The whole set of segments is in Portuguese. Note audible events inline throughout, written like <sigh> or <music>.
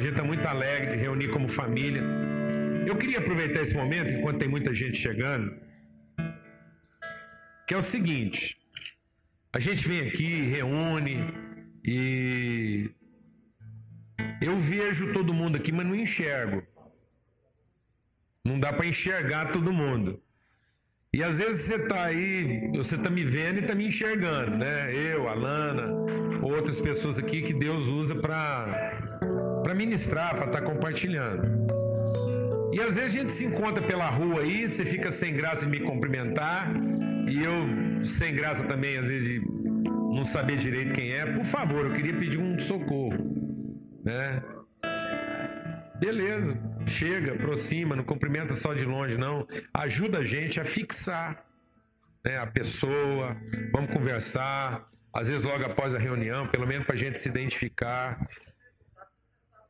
A gente está muito alegre de reunir como família. Eu queria aproveitar esse momento, enquanto tem muita gente chegando, que é o seguinte: a gente vem aqui, reúne e eu vejo todo mundo aqui, mas não enxergo. Não dá para enxergar todo mundo. E às vezes você está aí, você está me vendo e está me enxergando, né? Eu, a Lana, outras pessoas aqui que Deus usa para ministrar, para estar tá compartilhando. E às vezes a gente se encontra pela rua aí, você fica sem graça de me cumprimentar, e eu sem graça também, às vezes, de não saber direito quem é. Por favor, eu queria pedir um socorro, né? Beleza, chega, aproxima, não cumprimenta só de longe, não. Ajuda a gente a fixar né, a pessoa, vamos conversar, às vezes logo após a reunião, pelo menos para a gente se identificar.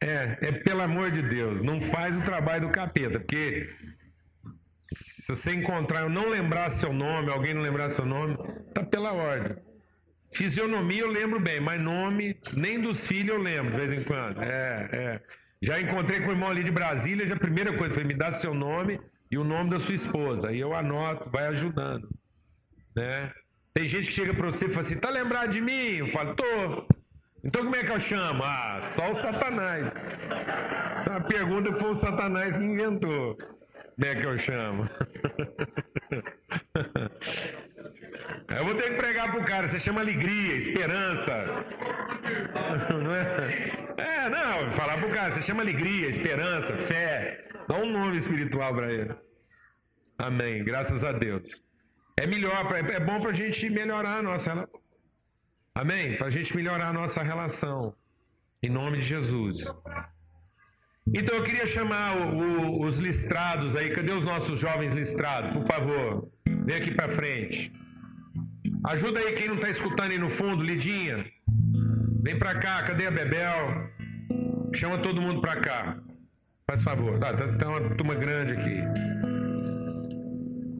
É, é pelo amor de Deus, não faz o trabalho do capeta, porque se você encontrar, eu não lembrar seu nome, alguém não lembrar seu nome, tá pela ordem. Fisionomia eu lembro bem, mas nome, nem dos filhos eu lembro de vez em quando. É, é. Já encontrei com o irmão ali de Brasília, já a primeira coisa foi me dar seu nome e o nome da sua esposa. Aí eu anoto, vai ajudando. Né? Tem gente que chega para você e fala assim: tá lembrado de mim? Eu falo, tô. Então como é que eu chamo? Ah, só o Satanás. Essa é pergunta foi o Satanás que inventou. Como é que eu chamo? <laughs> Eu vou ter que pregar pro cara, você chama alegria, esperança. <laughs> Não é? é, não, falar pro cara, você chama alegria, esperança, fé. Dá um nome espiritual para ele. Amém, graças a Deus. É melhor, é bom para a gente melhorar a nossa Amém? Para a gente melhorar a nossa relação. Em nome de Jesus. Então eu queria chamar o, o, os listrados aí. Cadê os nossos jovens listrados? Por favor, vem aqui para frente. Ajuda aí quem não está escutando aí no fundo, Lidinha. Vem para cá, cadê a Bebel? Chama todo mundo para cá. Faz favor. Ah, tá, tá uma turma grande aqui.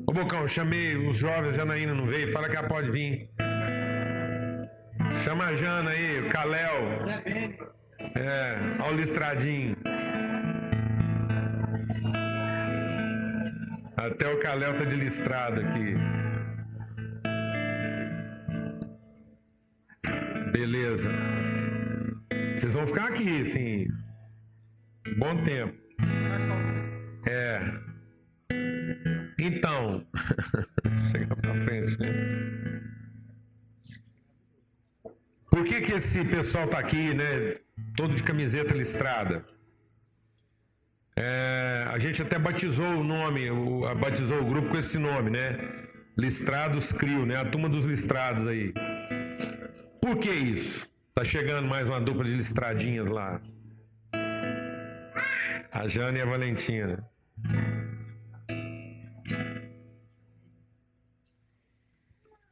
Ô Bocão, chamei os jovens, a Janaína não veio, fala que ela pode vir. Chama a Jana aí, o Caléu. É, olha o listradinho. Até o Caléu tá de listrado aqui. Beleza. Vocês vão ficar aqui, assim, bom tempo. É. Então, <laughs> chegar para frente, né? Por que que esse pessoal tá aqui, né? Todo de camiseta listrada? É, a gente até batizou o nome, o, batizou o grupo com esse nome, né? Listrados Crio, né? A turma dos listrados aí. Por que isso? Tá chegando mais uma dupla de listradinhas lá. A Jane e a Valentina.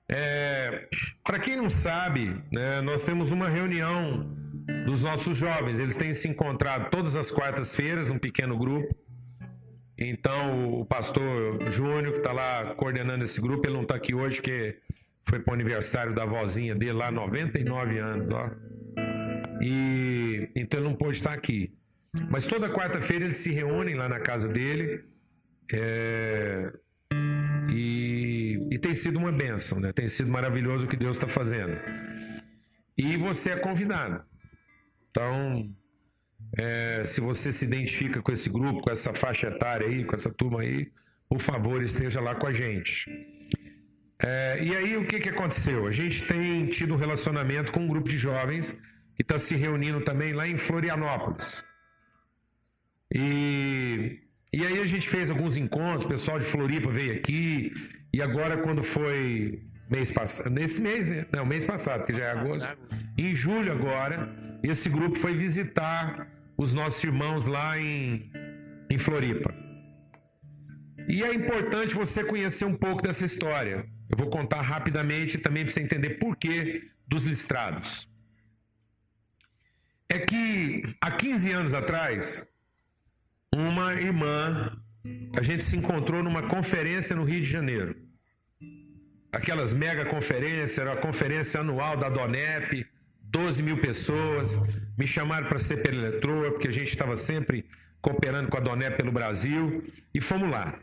É, Para quem não sabe, né, nós temos uma reunião dos nossos jovens. Eles têm se encontrado todas as quartas-feiras, um pequeno grupo. Então, o pastor Júnior, que está lá coordenando esse grupo, ele não está aqui hoje porque foi para o aniversário da vozinha dele lá, 99 anos, ó. E então ele não pôde estar aqui. Mas toda quarta-feira eles se reúnem lá na casa dele. É, e, e, tem sido uma bênção, né? Tem sido maravilhoso o que Deus está fazendo. E você é convidado. Então, é, se você se identifica com esse grupo, com essa faixa etária aí, com essa turma aí, por favor, esteja lá com a gente. É, e aí o que, que aconteceu? A gente tem tido um relacionamento com um grupo de jovens que está se reunindo também lá em Florianópolis. E, e aí a gente fez alguns encontros, o pessoal de Floripa veio aqui, e agora quando foi mês passado, nesse mês, né? não, mês passado, que já é agosto, em julho agora, esse grupo foi visitar os nossos irmãos lá em, em Floripa. E é importante você conhecer um pouco dessa história. Eu vou contar rapidamente também para você entender por que dos listrados. É que há 15 anos atrás, uma irmã, a gente se encontrou numa conferência no Rio de Janeiro. Aquelas mega conferências, era a conferência anual da DONEP, 12 mil pessoas. Me chamaram para ser pela Eletroa, porque a gente estava sempre cooperando com a Doné pelo Brasil, e fomos lá.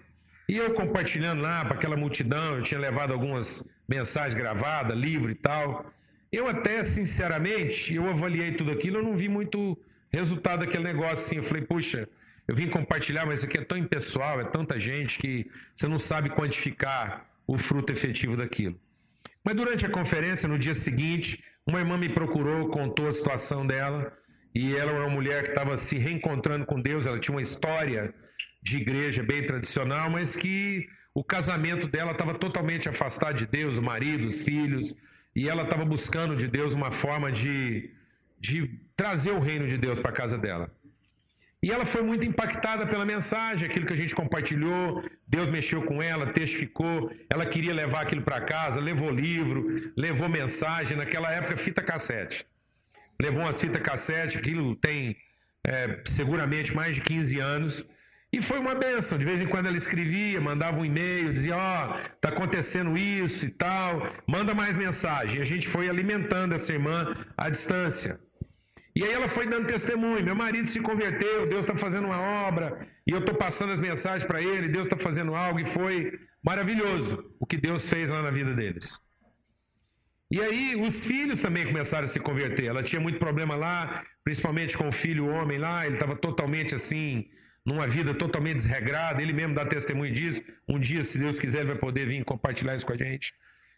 E eu compartilhando lá para aquela multidão, eu tinha levado algumas mensagens gravadas, livro e tal. Eu até, sinceramente, eu avaliei tudo aquilo, eu não vi muito resultado daquele negócio assim. Eu falei, puxa, eu vim compartilhar, mas isso aqui é tão impessoal, é tanta gente que você não sabe quantificar o fruto efetivo daquilo. Mas durante a conferência, no dia seguinte, uma irmã me procurou, contou a situação dela, e ela era uma mulher que estava se reencontrando com Deus, ela tinha uma história de igreja bem tradicional, mas que o casamento dela estava totalmente afastado de Deus, o marido, os filhos, e ela estava buscando de Deus uma forma de, de trazer o reino de Deus para a casa dela. E ela foi muito impactada pela mensagem, aquilo que a gente compartilhou. Deus mexeu com ela, testificou. Ela queria levar aquilo para casa, levou livro, levou mensagem. Naquela época, fita cassete. Levou umas fita cassete, aquilo tem é, seguramente mais de 15 anos. E foi uma benção. De vez em quando ela escrevia, mandava um e-mail, dizia: Ó, oh, tá acontecendo isso e tal, manda mais mensagem. E a gente foi alimentando essa irmã à distância. E aí ela foi dando testemunho: meu marido se converteu, Deus está fazendo uma obra, e eu estou passando as mensagens para ele, Deus está fazendo algo, e foi maravilhoso o que Deus fez lá na vida deles. E aí os filhos também começaram a se converter. Ela tinha muito problema lá, principalmente com o filho homem lá, ele estava totalmente assim, numa vida totalmente desregrada, ele mesmo dá testemunho disso. Um dia, se Deus quiser, ele vai poder vir compartilhar isso com a gente.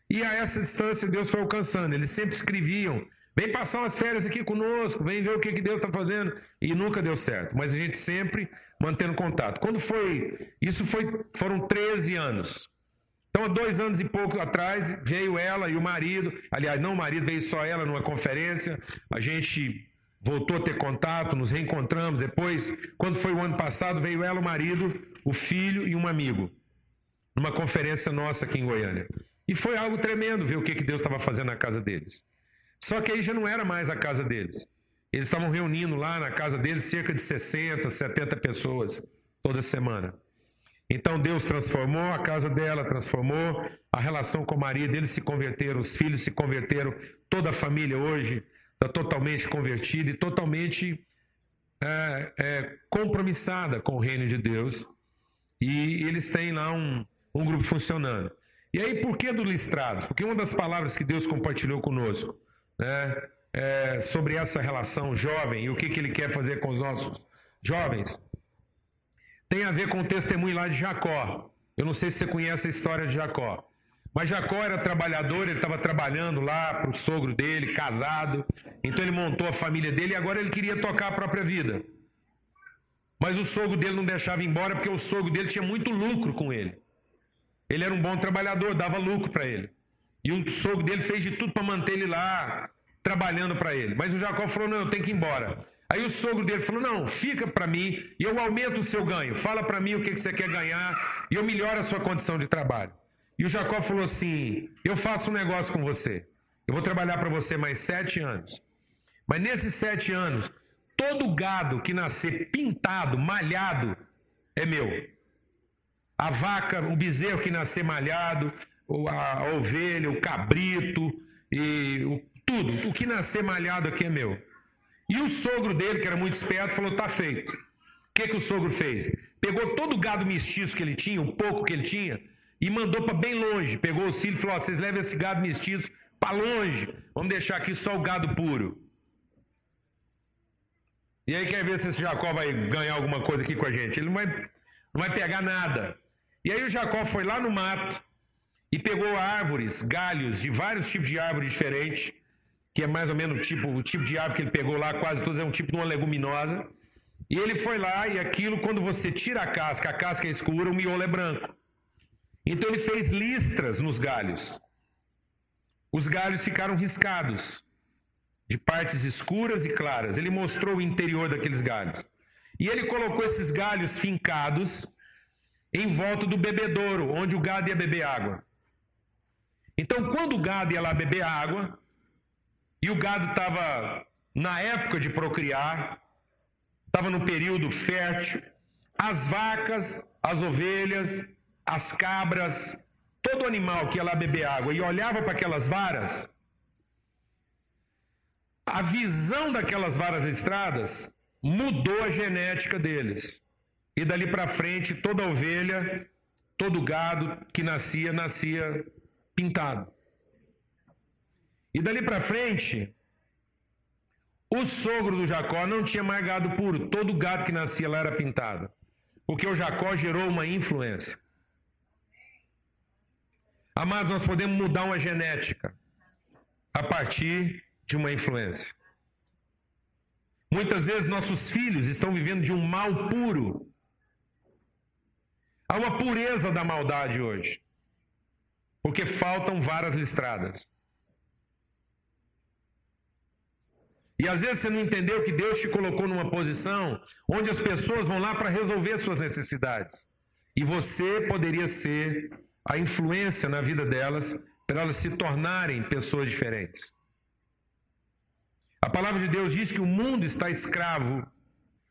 E a essa distância Deus foi alcançando. Eles sempre escreviam Vem passar umas férias aqui conosco, vem ver o que, que Deus está fazendo. E nunca deu certo. Mas a gente sempre mantendo contato. Quando foi. Isso foi, foram 13 anos. Então, há dois anos e pouco atrás, veio ela e o marido. Aliás, não o marido, veio só ela numa conferência. A gente voltou a ter contato, nos reencontramos. Depois, quando foi o ano passado, veio ela, o marido, o filho e um amigo. Numa conferência nossa aqui em Goiânia. E foi algo tremendo ver o que, que Deus estava fazendo na casa deles. Só que aí já não era mais a casa deles. Eles estavam reunindo lá na casa deles cerca de 60, 70 pessoas toda semana. Então Deus transformou a casa dela, transformou a relação com o marido, eles se converteram, os filhos se converteram, toda a família hoje está totalmente convertida e totalmente é, é, compromissada com o reino de Deus. E eles têm lá um, um grupo funcionando. E aí, por que do listrados? Porque uma das palavras que Deus compartilhou conosco né, é, sobre essa relação jovem e o que, que ele quer fazer com os nossos jovens, tem a ver com o testemunho lá de Jacó. Eu não sei se você conhece a história de Jacó. Mas Jacó era trabalhador, ele estava trabalhando lá para o sogro dele, casado. Então ele montou a família dele e agora ele queria tocar a própria vida. Mas o sogro dele não deixava embora porque o sogro dele tinha muito lucro com ele. Ele era um bom trabalhador, dava lucro para ele. E o sogro dele fez de tudo para manter ele lá, trabalhando para ele. Mas o Jacó falou: não, eu tenho que ir embora. Aí o sogro dele falou: não, fica para mim e eu aumento o seu ganho. Fala para mim o que, que você quer ganhar e eu melhoro a sua condição de trabalho. E o Jacó falou assim: eu faço um negócio com você. Eu vou trabalhar para você mais sete anos. Mas nesses sete anos, todo gado que nascer pintado, malhado, é meu. A vaca, o bezerro que nascer malhado, a, ovelha, o cabrito e o, tudo. O que nascer malhado aqui é meu. E o sogro dele, que era muito esperto, falou: tá feito. O que, que o sogro fez? Pegou todo o gado mestiço que ele tinha, o pouco que ele tinha, e mandou para bem longe. Pegou os filhos e falou: vocês levem esse gado mestiço para longe. Vamos deixar aqui só o gado puro. E aí quer ver se esse Jacó vai ganhar alguma coisa aqui com a gente. Ele não vai, não vai pegar nada. E aí o Jacó foi lá no mato, e pegou árvores, galhos de vários tipos de árvores diferentes, que é mais ou menos o tipo, o tipo de árvore que ele pegou lá, quase todos é um tipo de uma leguminosa. E ele foi lá e aquilo, quando você tira a casca, a casca é escura, o miolo é branco. Então ele fez listras nos galhos. Os galhos ficaram riscados, de partes escuras e claras. Ele mostrou o interior daqueles galhos. E ele colocou esses galhos fincados em volta do bebedouro, onde o gado ia beber água. Então, quando o gado ia lá beber água, e o gado estava na época de procriar, estava no período fértil, as vacas, as ovelhas, as cabras, todo animal que ia lá beber água e olhava para aquelas varas, a visão daquelas varas listradas mudou a genética deles. E dali para frente, toda ovelha, todo gado que nascia, nascia pintado. E dali para frente, o sogro do Jacó não tinha mais gado puro, todo gado que nascia lá era pintado. Porque o Jacó gerou uma influência. Amados, nós podemos mudar uma genética a partir de uma influência. Muitas vezes nossos filhos estão vivendo de um mal puro. Há uma pureza da maldade hoje, porque faltam varas listradas. E às vezes você não entendeu que Deus te colocou numa posição onde as pessoas vão lá para resolver suas necessidades. E você poderia ser a influência na vida delas para elas se tornarem pessoas diferentes. A palavra de Deus diz que o mundo está escravo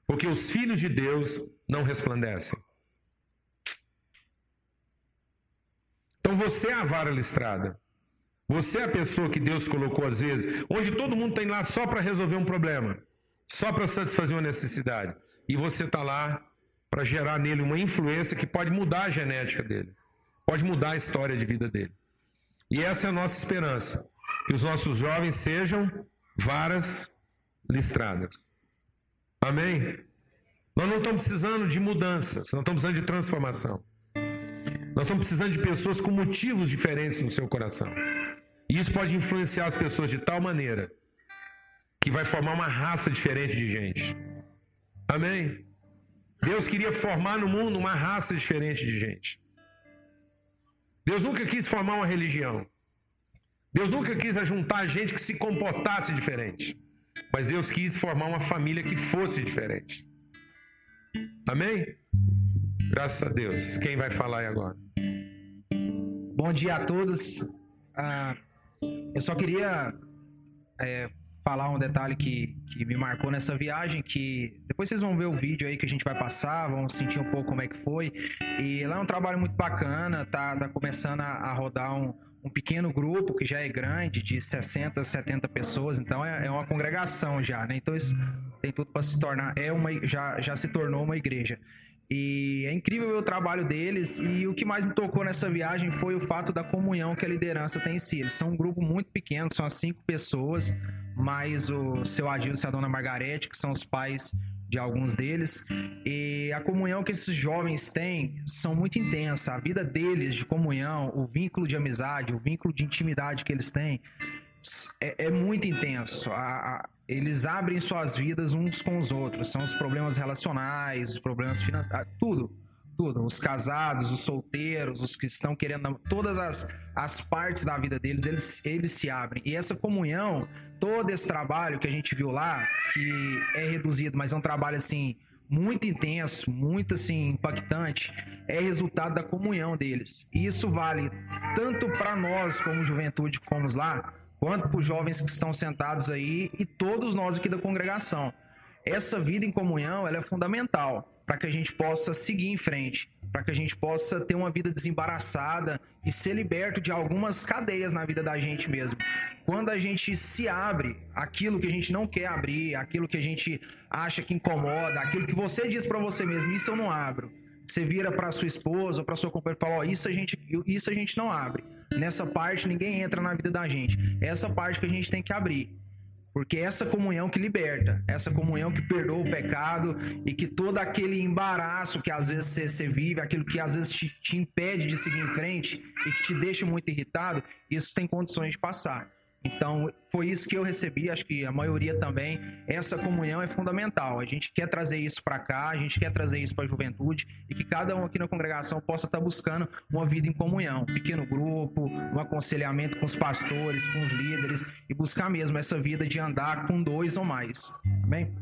porque os filhos de Deus não resplandecem. Você é a vara listrada. Você é a pessoa que Deus colocou às vezes, onde todo mundo tem lá só para resolver um problema, só para satisfazer uma necessidade. E você está lá para gerar nele uma influência que pode mudar a genética dele, pode mudar a história de vida dele. E essa é a nossa esperança, que os nossos jovens sejam varas listradas. Amém? Nós não estamos precisando de mudanças, nós estamos precisando de transformação. Nós estamos precisando de pessoas com motivos diferentes no seu coração. E isso pode influenciar as pessoas de tal maneira que vai formar uma raça diferente de gente. Amém? Deus queria formar no mundo uma raça diferente de gente. Deus nunca quis formar uma religião. Deus nunca quis ajuntar gente que se comportasse diferente. Mas Deus quis formar uma família que fosse diferente. Amém? Graças a Deus. Quem vai falar aí agora? Bom dia a todos. Ah, eu só queria é, falar um detalhe que, que me marcou nessa viagem, que depois vocês vão ver o vídeo aí que a gente vai passar, vão sentir um pouco como é que foi. E lá é um trabalho muito bacana, tá, tá começando a, a rodar um, um pequeno grupo que já é grande, de 60, 70 pessoas, então é, é uma congregação já, né? Então isso tem tudo para se tornar, é uma, já, já se tornou uma igreja. E é incrível ver o trabalho deles. E o que mais me tocou nessa viagem foi o fato da comunhão que a liderança tem em si. Eles são um grupo muito pequeno, são cinco pessoas, mais o seu Adilson e a dona Margarete, que são os pais de alguns deles. E a comunhão que esses jovens têm são muito intensa. A vida deles de comunhão, o vínculo de amizade, o vínculo de intimidade que eles têm é, é muito intenso. A, a, eles abrem suas vidas uns com os outros. São os problemas relacionais, os problemas financeiros, ah, tudo. Tudo. Os casados, os solteiros, os que estão querendo. Todas as, as partes da vida deles, eles, eles se abrem. E essa comunhão, todo esse trabalho que a gente viu lá, que é reduzido, mas é um trabalho assim muito intenso, muito assim impactante, é resultado da comunhão deles. E isso vale tanto para nós como juventude que fomos lá, quanto para os jovens que estão sentados aí e todos nós aqui da congregação. Essa vida em comunhão ela é fundamental para que a gente possa seguir em frente, para que a gente possa ter uma vida desembaraçada e ser liberto de algumas cadeias na vida da gente mesmo. Quando a gente se abre aquilo que a gente não quer abrir, aquilo que a gente acha que incomoda, aquilo que você diz para você mesmo, isso eu não abro. Você vira para sua esposa ou para sua companheira e fala: oh, isso a gente, isso a gente não abre. Nessa parte ninguém entra na vida da gente. Essa parte que a gente tem que abrir. Porque essa comunhão que liberta, essa comunhão que perdoa o pecado e que todo aquele embaraço que às vezes você, você vive, aquilo que às vezes te, te impede de seguir em frente e que te deixa muito irritado, isso tem condições de passar. Então, foi isso que eu recebi, acho que a maioria também. Essa comunhão é fundamental. A gente quer trazer isso para cá, a gente quer trazer isso para a juventude e que cada um aqui na congregação possa estar tá buscando uma vida em comunhão, um pequeno grupo, um aconselhamento com os pastores, com os líderes e buscar mesmo essa vida de andar com dois ou mais. Amém?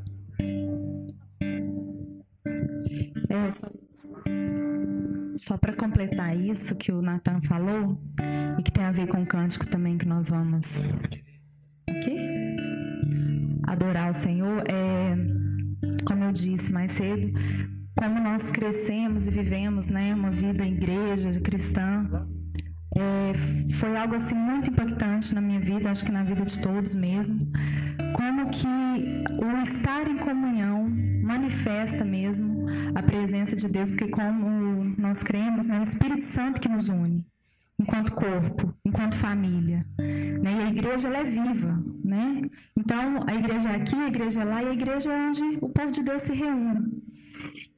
É, só para completar isso que o Nathan falou, e que tem a ver com o cântico também que nós vamos aqui, adorar o Senhor, é, como eu disse mais cedo, como nós crescemos e vivemos né, uma vida em igreja cristã, é, foi algo assim muito impactante na minha vida, acho que na vida de todos mesmo, como que o estar em comunhão manifesta mesmo a presença de Deus, porque como nós cremos, né, é o Espírito Santo que nos une enquanto corpo, enquanto família. Né? E a igreja ela é viva. Né? Então, a igreja é aqui, a igreja é lá e a igreja é onde o povo de Deus se reúne.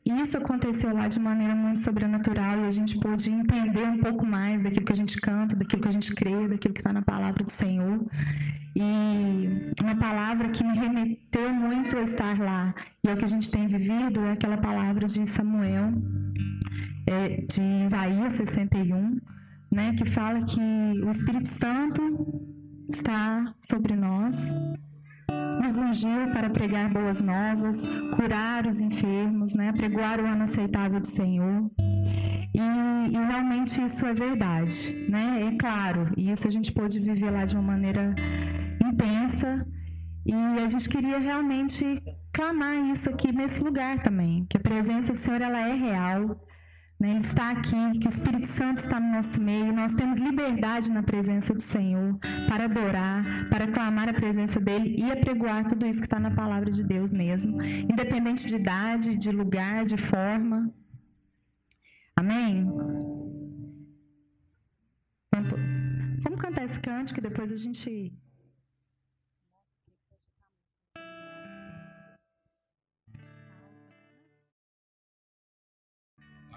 E isso aconteceu lá de maneira muito sobrenatural e a gente pôde entender um pouco mais daquilo que a gente canta, daquilo que a gente crê, daquilo que está na palavra do Senhor. E uma palavra que me remeteu muito a estar lá e é o que a gente tem vivido é aquela palavra de Samuel, é, de Isaías 61, né, que fala que o Espírito Santo está sobre nós nos ungiu para pregar boas novas, curar os enfermos, né? pregoar o ano aceitável do Senhor. E, e, realmente isso é verdade, né? É claro, e isso a gente pôde viver lá de uma maneira intensa. E a gente queria realmente clamar isso aqui nesse lugar também, que a presença do Senhor ela é real? Ele está aqui, que o Espírito Santo está no nosso meio. Nós temos liberdade na presença do Senhor para adorar, para clamar a presença dele e apregoar tudo isso que está na palavra de Deus mesmo, independente de idade, de lugar, de forma. Amém? Vamos cantar esse cântico e depois a gente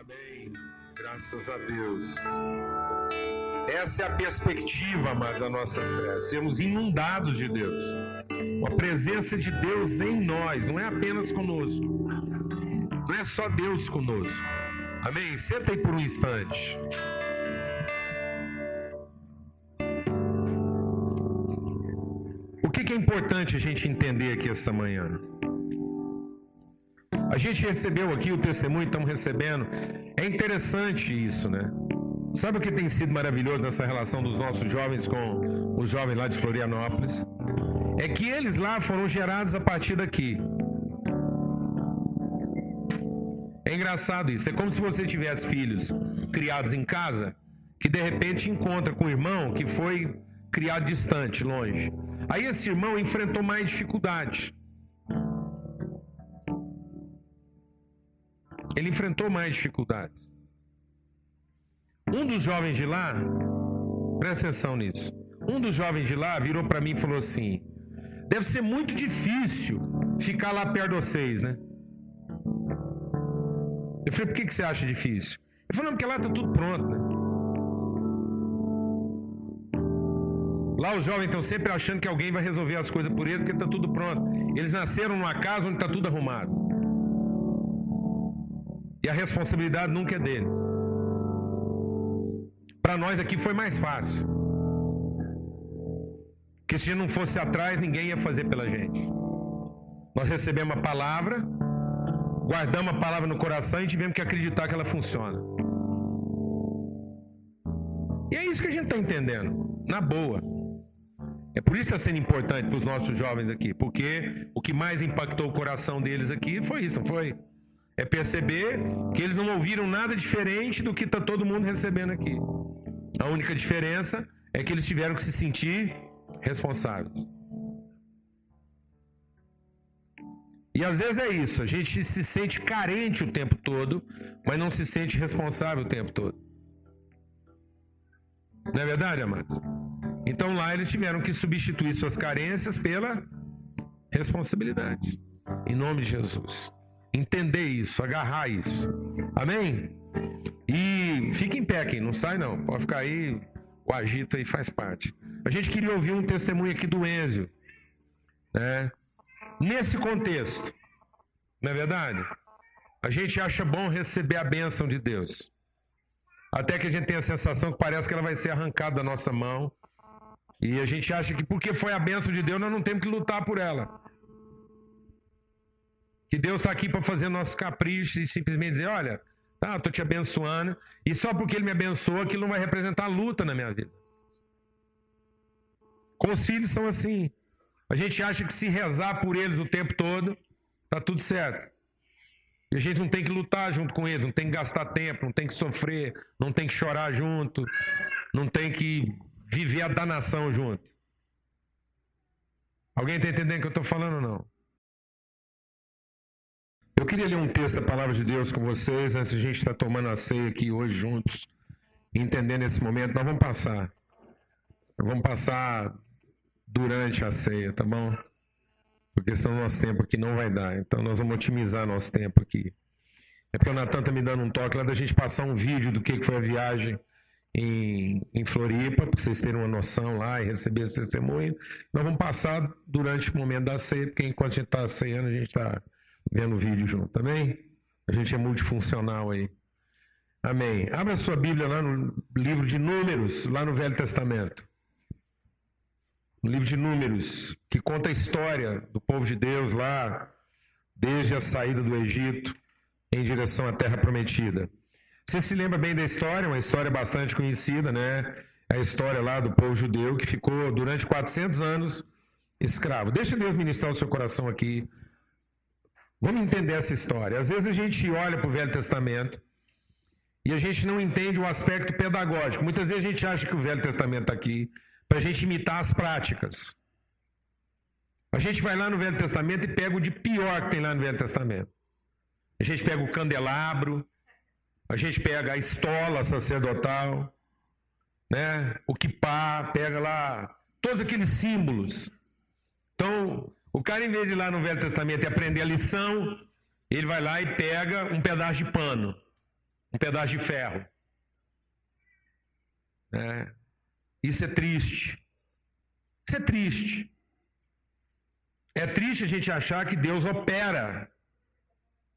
Amém. Graças a Deus. Essa é a perspectiva, mas da nossa fé. Sermos inundados de Deus. A presença de Deus em nós, não é apenas conosco. Não é só Deus conosco. Amém? Senta aí por um instante. O que é importante a gente entender aqui essa manhã? A gente recebeu aqui o testemunho, estamos recebendo. É interessante isso, né? Sabe o que tem sido maravilhoso nessa relação dos nossos jovens com os jovens lá de Florianópolis? É que eles lá foram gerados a partir daqui. É engraçado isso. É como se você tivesse filhos criados em casa que de repente encontra com um irmão que foi criado distante, longe. Aí esse irmão enfrentou mais dificuldades. Ele enfrentou mais dificuldades. Um dos jovens de lá, presta atenção nisso. Um dos jovens de lá virou para mim e falou assim: Deve ser muito difícil ficar lá perto de vocês, né? Eu falei: Por que, que você acha difícil? Ele falou: Não, porque lá tá tudo pronto, né? Lá os jovens estão sempre achando que alguém vai resolver as coisas por eles porque está tudo pronto. Eles nasceram numa casa onde está tudo arrumado. E a responsabilidade nunca é deles. Para nós aqui foi mais fácil. Porque se não fosse atrás, ninguém ia fazer pela gente. Nós recebemos a palavra, guardamos a palavra no coração e tivemos que acreditar que ela funciona. E é isso que a gente está entendendo, na boa. É por isso que está sendo importante para os nossos jovens aqui, porque o que mais impactou o coração deles aqui foi isso, não foi? É perceber que eles não ouviram nada diferente do que está todo mundo recebendo aqui. A única diferença é que eles tiveram que se sentir responsáveis. E às vezes é isso, a gente se sente carente o tempo todo, mas não se sente responsável o tempo todo. Não é verdade, amados? Então lá eles tiveram que substituir suas carências pela responsabilidade. Em nome de Jesus. Entender isso, agarrar isso. Amém? E fica em pé quem não sai não. Pode ficar aí, o agita e faz parte. A gente queria ouvir um testemunho aqui do Enzo. Né? Nesse contexto, não é verdade? A gente acha bom receber a bênção de Deus. Até que a gente tem a sensação que parece que ela vai ser arrancada da nossa mão. E a gente acha que porque foi a bênção de Deus, nós não temos que lutar por ela. Que Deus está aqui para fazer nossos caprichos e simplesmente dizer: olha, tá, estou te abençoando, e só porque Ele me abençoa, aquilo não vai representar luta na minha vida. Com os filhos são assim. A gente acha que se rezar por eles o tempo todo, tá tudo certo. E a gente não tem que lutar junto com eles, não tem que gastar tempo, não tem que sofrer, não tem que chorar junto, não tem que viver a danação junto. Alguém está entendendo o que eu estou falando ou não? Eu queria ler um texto da palavra de Deus com vocês antes de a gente estar tá tomando a ceia aqui hoje juntos, entendendo esse momento. Nós vamos passar. Vamos passar durante a ceia, tá bom? Porque senão nosso tempo aqui não vai dar. Então nós vamos otimizar nosso tempo aqui. É porque o Natan está me dando um toque lá da gente passar um vídeo do que foi a viagem em, em Floripa, para vocês terem uma noção lá e receber esse testemunho. Nós vamos passar durante o momento da ceia, porque enquanto a gente está ceando, a gente está vendo o vídeo junto, tá bem? A gente é multifuncional aí. Amém. Abra sua Bíblia lá no livro de Números, lá no Velho Testamento. No livro de Números, que conta a história do povo de Deus lá, desde a saída do Egito em direção à Terra Prometida. Você se lembra bem da história, uma história bastante conhecida, né? A história lá do povo judeu que ficou durante 400 anos escravo. Deixa Deus ministrar o seu coração aqui. Vamos entender essa história. Às vezes a gente olha para o Velho Testamento e a gente não entende o aspecto pedagógico. Muitas vezes a gente acha que o Velho Testamento está aqui para a gente imitar as práticas. A gente vai lá no Velho Testamento e pega o de pior que tem lá no Velho Testamento. A gente pega o candelabro, a gente pega a estola sacerdotal, né? o kipá, pega lá todos aqueles símbolos. Então, o cara, em vez de ir lá no Velho Testamento e aprender a lição, ele vai lá e pega um pedaço de pano, um pedaço de ferro. É. Isso é triste. Isso é triste. É triste a gente achar que Deus opera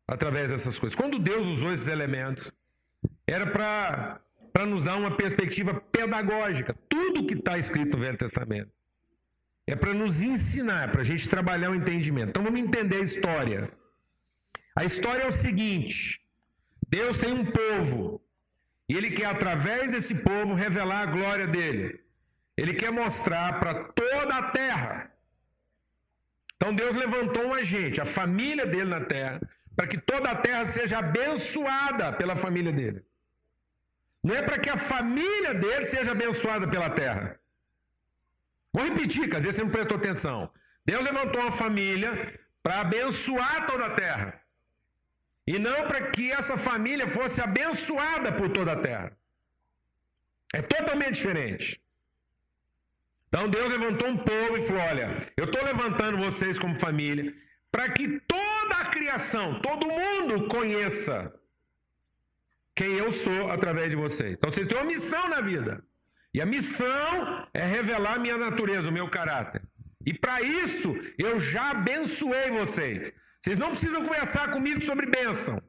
através dessas coisas. Quando Deus usou esses elementos, era para nos dar uma perspectiva pedagógica. Tudo que está escrito no Velho Testamento é para nos ensinar, para a gente trabalhar o entendimento. Então vamos entender a história. A história é o seguinte: Deus tem um povo e Ele quer, através desse povo, revelar a glória dele. Ele quer mostrar para toda a terra. Então Deus levantou um agente, a família dele na terra, para que toda a terra seja abençoada pela família dele. Não é para que a família dele seja abençoada pela terra. Vou repetir, que às vezes você não prestou atenção. Deus levantou uma família para abençoar toda a terra. E não para que essa família fosse abençoada por toda a terra. É totalmente diferente. Então Deus levantou um povo e falou: Olha, eu estou levantando vocês como família para que toda a criação, todo mundo conheça quem eu sou através de vocês. Então vocês têm uma missão na vida. E a missão é revelar minha natureza, o meu caráter. E para isso eu já abençoei vocês. Vocês não precisam conversar comigo sobre bênção.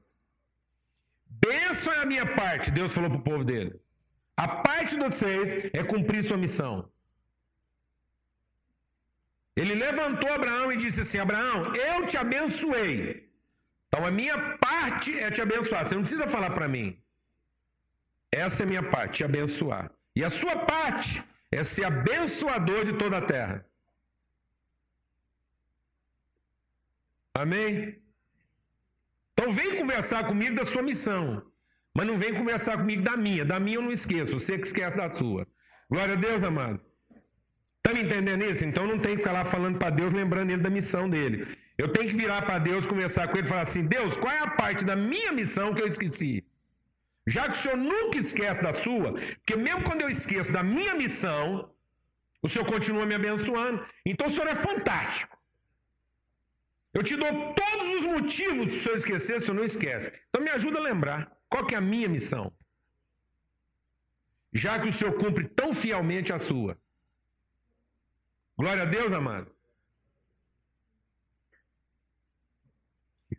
Bênção é a minha parte, Deus falou para o povo dele. A parte de vocês é cumprir sua missão. Ele levantou Abraão e disse assim: Abraão, eu te abençoei. Então a minha parte é te abençoar. Você não precisa falar para mim. Essa é a minha parte, te abençoar. E a sua parte é ser abençoador de toda a terra. Amém? Então vem conversar comigo da sua missão. Mas não vem conversar comigo da minha. Da minha eu não esqueço. Você que esquece da sua. Glória a Deus, amado. Está me entendendo isso? Então não tem que ficar lá falando para Deus, lembrando ele da missão dele. Eu tenho que virar para Deus, conversar com ele e falar assim: Deus, qual é a parte da minha missão que eu esqueci? Já que o Senhor nunca esquece da sua, porque mesmo quando eu esqueço da minha missão, o Senhor continua me abençoando. Então o Senhor é fantástico. Eu te dou todos os motivos se o Senhor esquecer, se o Senhor não esquece. Então me ajuda a lembrar qual que é a minha missão. Já que o Senhor cumpre tão fielmente a sua. Glória a Deus, amado.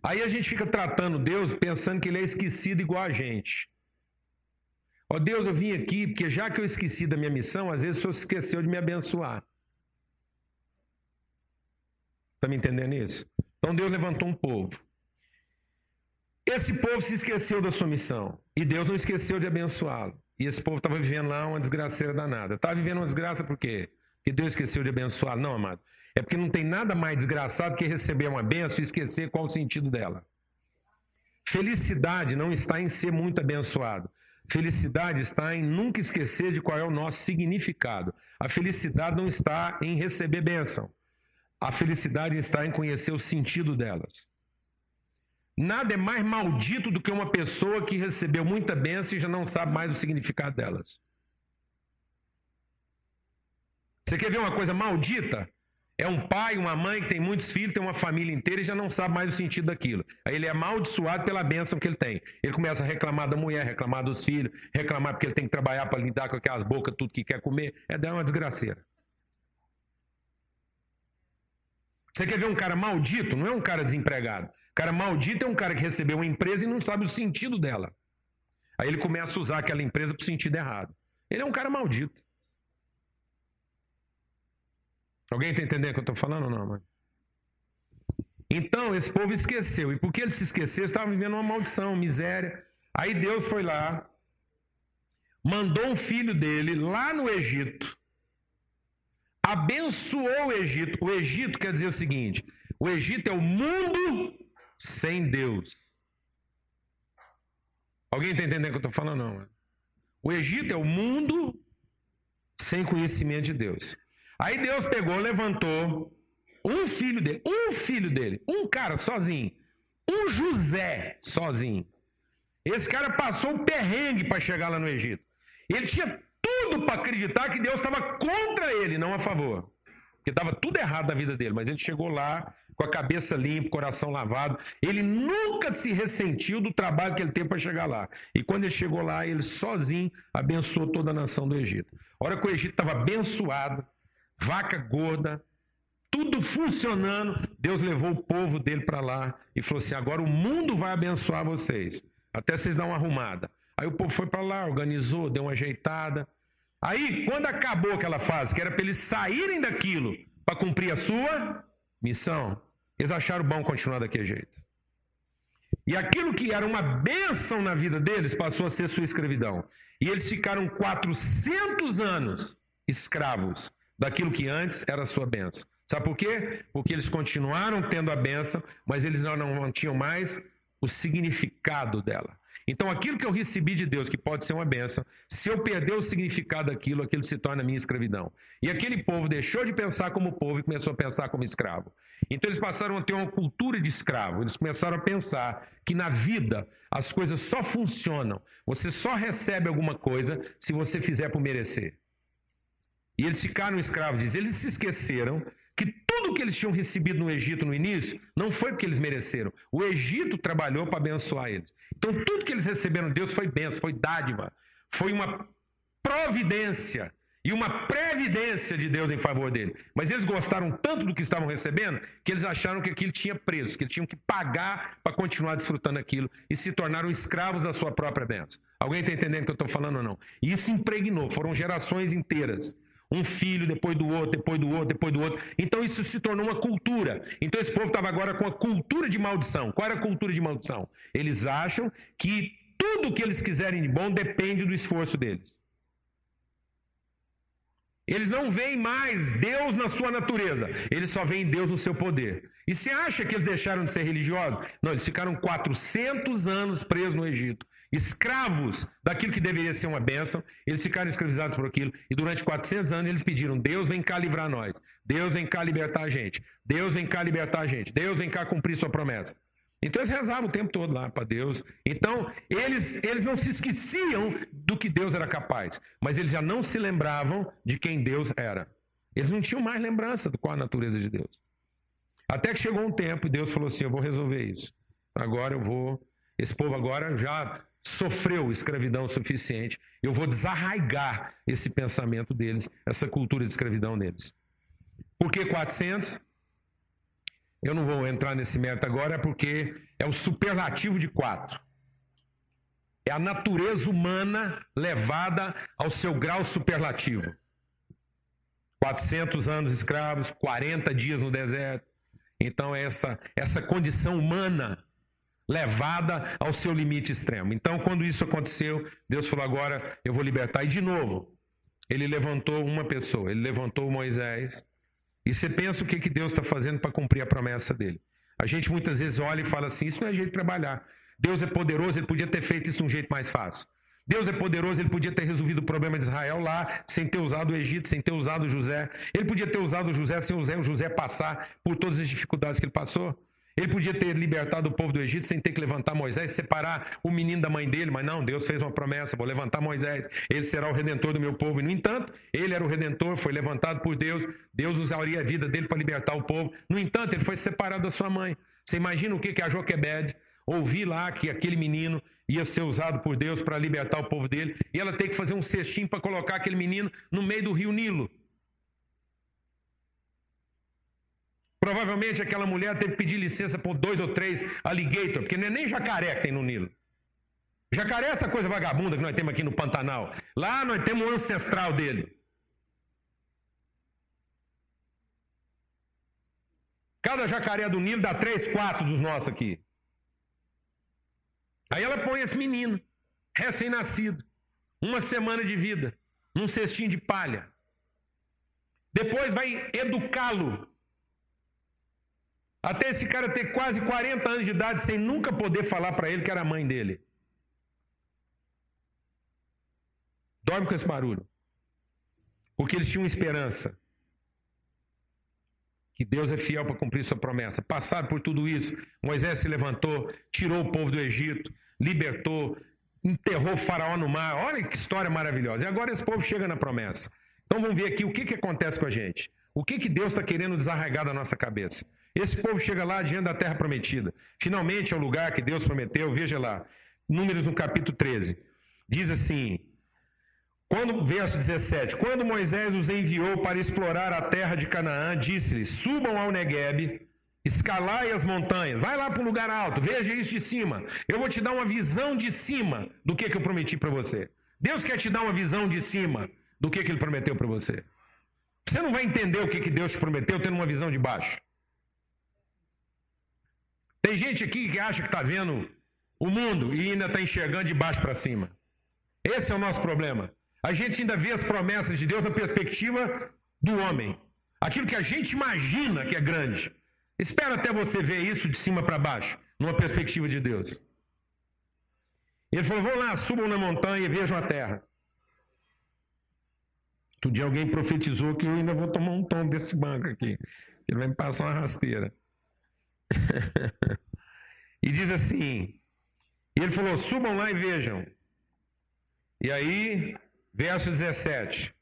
Aí a gente fica tratando Deus pensando que ele é esquecido igual a gente. Ó oh, Deus, eu vim aqui porque já que eu esqueci da minha missão, às vezes o Senhor esqueceu de me abençoar. Está me entendendo isso? Então Deus levantou um povo. Esse povo se esqueceu da sua missão. E Deus não esqueceu de abençoá-lo. E esse povo estava vivendo lá uma desgraceira danada. Estava vivendo uma desgraça por quê? Porque Deus esqueceu de abençoar. Não, amado. É porque não tem nada mais desgraçado que receber uma benção e esquecer qual o sentido dela. Felicidade não está em ser muito abençoado. Felicidade está em nunca esquecer de qual é o nosso significado. A felicidade não está em receber bênção. A felicidade está em conhecer o sentido delas. Nada é mais maldito do que uma pessoa que recebeu muita bênção e já não sabe mais o significado delas. Você quer ver uma coisa maldita? É um pai, uma mãe que tem muitos filhos, tem uma família inteira e já não sabe mais o sentido daquilo. Aí ele é amaldiçoado pela bênção que ele tem. Ele começa a reclamar da mulher, reclamar dos filhos, reclamar porque ele tem que trabalhar para lidar com aquelas bocas, tudo que quer comer. É dar uma desgraceira. Você quer ver um cara maldito? Não é um cara desempregado. O cara maldito é um cara que recebeu uma empresa e não sabe o sentido dela. Aí ele começa a usar aquela empresa para o sentido errado. Ele é um cara maldito. Alguém está entendendo o que eu estou falando ou não, mãe? Então, esse povo esqueceu. E porque ele se esqueceu, estava vivendo uma maldição, miséria. Aí Deus foi lá, mandou um filho dele lá no Egito, abençoou o Egito. O Egito quer dizer o seguinte: o Egito é o mundo sem Deus. Alguém está entendendo o que eu estou falando? Não. O Egito é o mundo sem conhecimento de Deus. Aí Deus pegou, levantou um filho dele, um filho dele, um cara sozinho, um José sozinho. Esse cara passou o perrengue para chegar lá no Egito. Ele tinha tudo para acreditar que Deus estava contra ele, não a favor. Porque estava tudo errado na vida dele, mas ele chegou lá com a cabeça limpa, coração lavado. Ele nunca se ressentiu do trabalho que ele teve para chegar lá. E quando ele chegou lá, ele sozinho abençoou toda a nação do Egito. A hora que o Egito estava abençoado, vaca gorda, tudo funcionando. Deus levou o povo dele para lá e falou assim: agora o mundo vai abençoar vocês, até vocês dar uma arrumada. Aí o povo foi para lá, organizou, deu uma ajeitada. Aí, quando acabou aquela fase, que era para eles saírem daquilo para cumprir a sua missão, eles acharam bom continuar daquele jeito. E aquilo que era uma bênção na vida deles passou a ser sua escravidão. E eles ficaram 400 anos escravos daquilo que antes era sua bênção. Sabe por quê? Porque eles continuaram tendo a bênção, mas eles não, não tinham mais o significado dela. Então, aquilo que eu recebi de Deus, que pode ser uma bênção, se eu perder o significado daquilo, aquilo se torna minha escravidão. E aquele povo deixou de pensar como povo e começou a pensar como escravo. Então, eles passaram a ter uma cultura de escravo. Eles começaram a pensar que na vida as coisas só funcionam, você só recebe alguma coisa se você fizer por merecer. E eles ficaram escravos. Eles se esqueceram que tudo que eles tinham recebido no Egito no início não foi porque eles mereceram. O Egito trabalhou para abençoar eles. Então tudo que eles receberam de Deus foi bênção, foi dádiva, foi uma providência e uma previdência de Deus em favor dele. Mas eles gostaram tanto do que estavam recebendo que eles acharam que aquilo tinha preço, que eles tinham que pagar para continuar desfrutando aquilo e se tornaram escravos da sua própria bênção. Alguém está entendendo o que eu estou falando ou não? E isso impregnou, foram gerações inteiras um filho depois do outro, depois do outro, depois do outro. Então isso se tornou uma cultura. Então esse povo estava agora com a cultura de maldição. Qual era a cultura de maldição? Eles acham que tudo que eles quiserem de bom depende do esforço deles. Eles não veem mais Deus na sua natureza, eles só veem Deus no seu poder. E você acha que eles deixaram de ser religiosos? Não, eles ficaram 400 anos presos no Egito escravos daquilo que deveria ser uma bênção, eles ficaram escravizados por aquilo, e durante 400 anos eles pediram: Deus vem cá livrar nós, Deus vem cá libertar a gente, Deus vem cá libertar a gente, Deus vem cá cumprir sua promessa. Então eles rezavam o tempo todo lá para Deus. Então eles, eles não se esqueciam do que Deus era capaz, mas eles já não se lembravam de quem Deus era. Eles não tinham mais lembrança de qual a natureza de Deus. Até que chegou um tempo e Deus falou assim: Eu vou resolver isso. Agora eu vou. Esse povo agora já sofreu escravidão suficiente, eu vou desarraigar esse pensamento deles, essa cultura de escravidão deles. Por que 400? Eu não vou entrar nesse mérito agora, porque é o superlativo de 4. É a natureza humana levada ao seu grau superlativo. 400 anos escravos, 40 dias no deserto. Então, essa, essa condição humana levada ao seu limite extremo. Então, quando isso aconteceu, Deus falou: agora eu vou libertar. E de novo, ele levantou uma pessoa, ele levantou Moisés. E você pensa o que, que Deus está fazendo para cumprir a promessa dele. A gente muitas vezes olha e fala assim: isso não é jeito de trabalhar. Deus é poderoso, ele podia ter feito isso de um jeito mais fácil. Deus é poderoso, ele podia ter resolvido o problema de Israel lá, sem ter usado o Egito, sem ter usado José. Ele podia ter usado José sem o José passar por todas as dificuldades que ele passou. Ele podia ter libertado o povo do Egito sem ter que levantar Moisés, separar o menino da mãe dele, mas não, Deus fez uma promessa: vou levantar Moisés, ele será o redentor do meu povo. E, no entanto, ele era o redentor, foi levantado por Deus, Deus usaria a vida dele para libertar o povo. No entanto, ele foi separado da sua mãe. Você imagina o que, que a Joquebed ouvir lá que aquele menino ia ser usado por Deus para libertar o povo dele, e ela tem que fazer um cestinho para colocar aquele menino no meio do rio Nilo. Provavelmente aquela mulher teve que pedir licença por dois ou três alligator, porque não é nem jacaré que tem no Nilo. Jacaré é essa coisa vagabunda que nós temos aqui no Pantanal. Lá nós temos o ancestral dele. Cada jacaré do Nilo dá três, quatro dos nossos aqui. Aí ela põe esse menino, recém-nascido, uma semana de vida, num cestinho de palha. Depois vai educá-lo. Até esse cara ter quase 40 anos de idade sem nunca poder falar para ele que era a mãe dele. Dorme com esse barulho. Porque eles tinham esperança. Que Deus é fiel para cumprir sua promessa. Passaram por tudo isso. Moisés se levantou, tirou o povo do Egito, libertou, enterrou o faraó no mar. Olha que história maravilhosa. E agora esse povo chega na promessa. Então vamos ver aqui o que, que acontece com a gente. O que, que Deus está querendo desarraigar da nossa cabeça? Esse povo chega lá diante da terra prometida. Finalmente é o lugar que Deus prometeu. Veja lá, Números no capítulo 13. Diz assim: quando, verso 17: Quando Moisés os enviou para explorar a terra de Canaã, disse-lhes: Subam ao Negueb Escalai as montanhas, vai lá para um lugar alto, veja isso de cima. Eu vou te dar uma visão de cima do que, que eu prometi para você. Deus quer te dar uma visão de cima do que, que Ele prometeu para você. Você não vai entender o que, que Deus te prometeu tendo uma visão de baixo. Tem gente aqui que acha que está vendo o mundo e ainda está enxergando de baixo para cima. Esse é o nosso problema. A gente ainda vê as promessas de Deus na perspectiva do homem. Aquilo que a gente imagina que é grande. Espera até você ver isso de cima para baixo, numa perspectiva de Deus. Ele falou: vão lá, subam na montanha e vejam a terra. Outro dia alguém profetizou que eu ainda vou tomar um tom desse banco aqui. Ele vai me passar uma rasteira. E diz assim: e ele falou: subam lá e vejam. E aí, verso 17.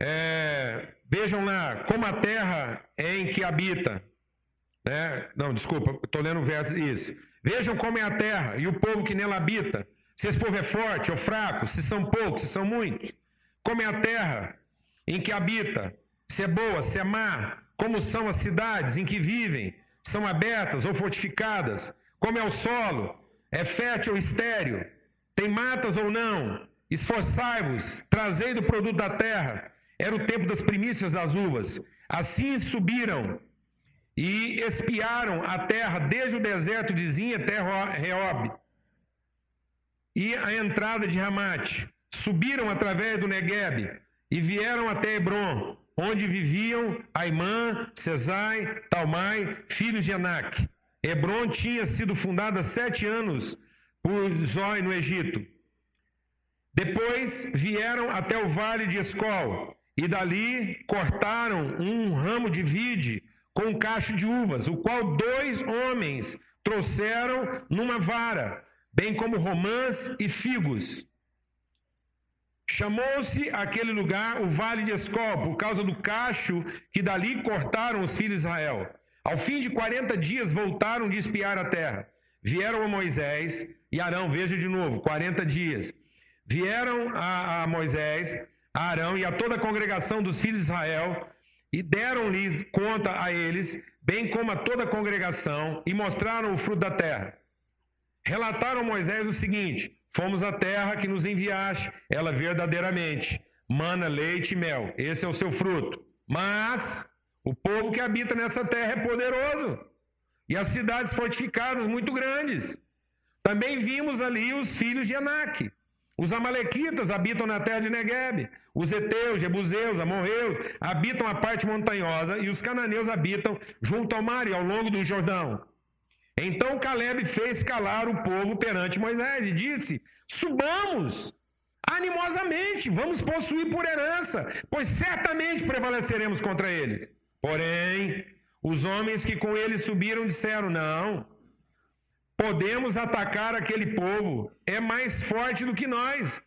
É, vejam lá, como a terra é em que habita. Né? Não, desculpa, estou lendo o verso. Isso. Vejam como é a terra e o povo que nela habita. Se esse povo é forte ou fraco, se são poucos, se são muitos. Como é a terra em que habita, se é boa, se é má. Como são as cidades em que vivem, são abertas ou fortificadas. Como é o solo, é fértil ou estéril. Tem matas ou não. Esforçai-vos, trazei do produto da terra era o tempo das primícias das uvas. Assim subiram e espiaram a terra desde o deserto de Zin até Reob e a entrada de Ramate. Subiram através do Negueb e vieram até Hebron, onde viviam Aimã, Cesai, Talmai, filhos de Anak. Hebron tinha sido fundada sete anos por Zói no Egito. Depois vieram até o vale de Escol e dali cortaram um ramo de vide com um cacho de uvas, o qual dois homens trouxeram numa vara, bem como romãs e figos. Chamou-se aquele lugar o Vale de Escol, por causa do cacho que dali cortaram os filhos de Israel. Ao fim de quarenta dias voltaram de espiar a terra. Vieram a Moisés e Arão, veja de novo, quarenta dias. Vieram a, a Moisés a Arão e a toda a congregação dos filhos de Israel, e deram-lhes conta a eles, bem como a toda a congregação, e mostraram o fruto da terra. Relataram a Moisés o seguinte: Fomos à terra que nos enviaste, ela verdadeiramente, mana, leite e mel, esse é o seu fruto. Mas o povo que habita nessa terra é poderoso, e as cidades fortificadas muito grandes. Também vimos ali os filhos de Anak, os amalequitas habitam na terra de Negueb. Os heteus, jebuseus, amorreus habitam a parte montanhosa e os cananeus habitam junto ao mar e ao longo do Jordão. Então Caleb fez calar o povo perante Moisés e disse: Subamos animosamente, vamos possuir por herança, pois certamente prevaleceremos contra eles. Porém, os homens que com ele subiram disseram: Não, podemos atacar aquele povo, é mais forte do que nós.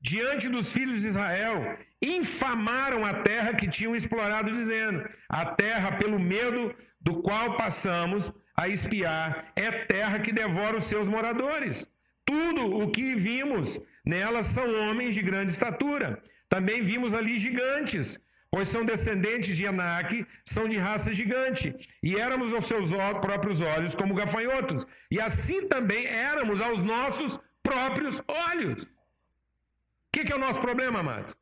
Diante dos filhos de Israel, infamaram a terra que tinham explorado, dizendo: A terra, pelo medo do qual passamos a espiar, é terra que devora os seus moradores. Tudo o que vimos nelas são homens de grande estatura. Também vimos ali gigantes, pois são descendentes de Anak, são de raça gigante. E éramos aos seus próprios olhos como gafanhotos. E assim também éramos aos nossos próprios olhos. O que, que é o nosso problema, amados?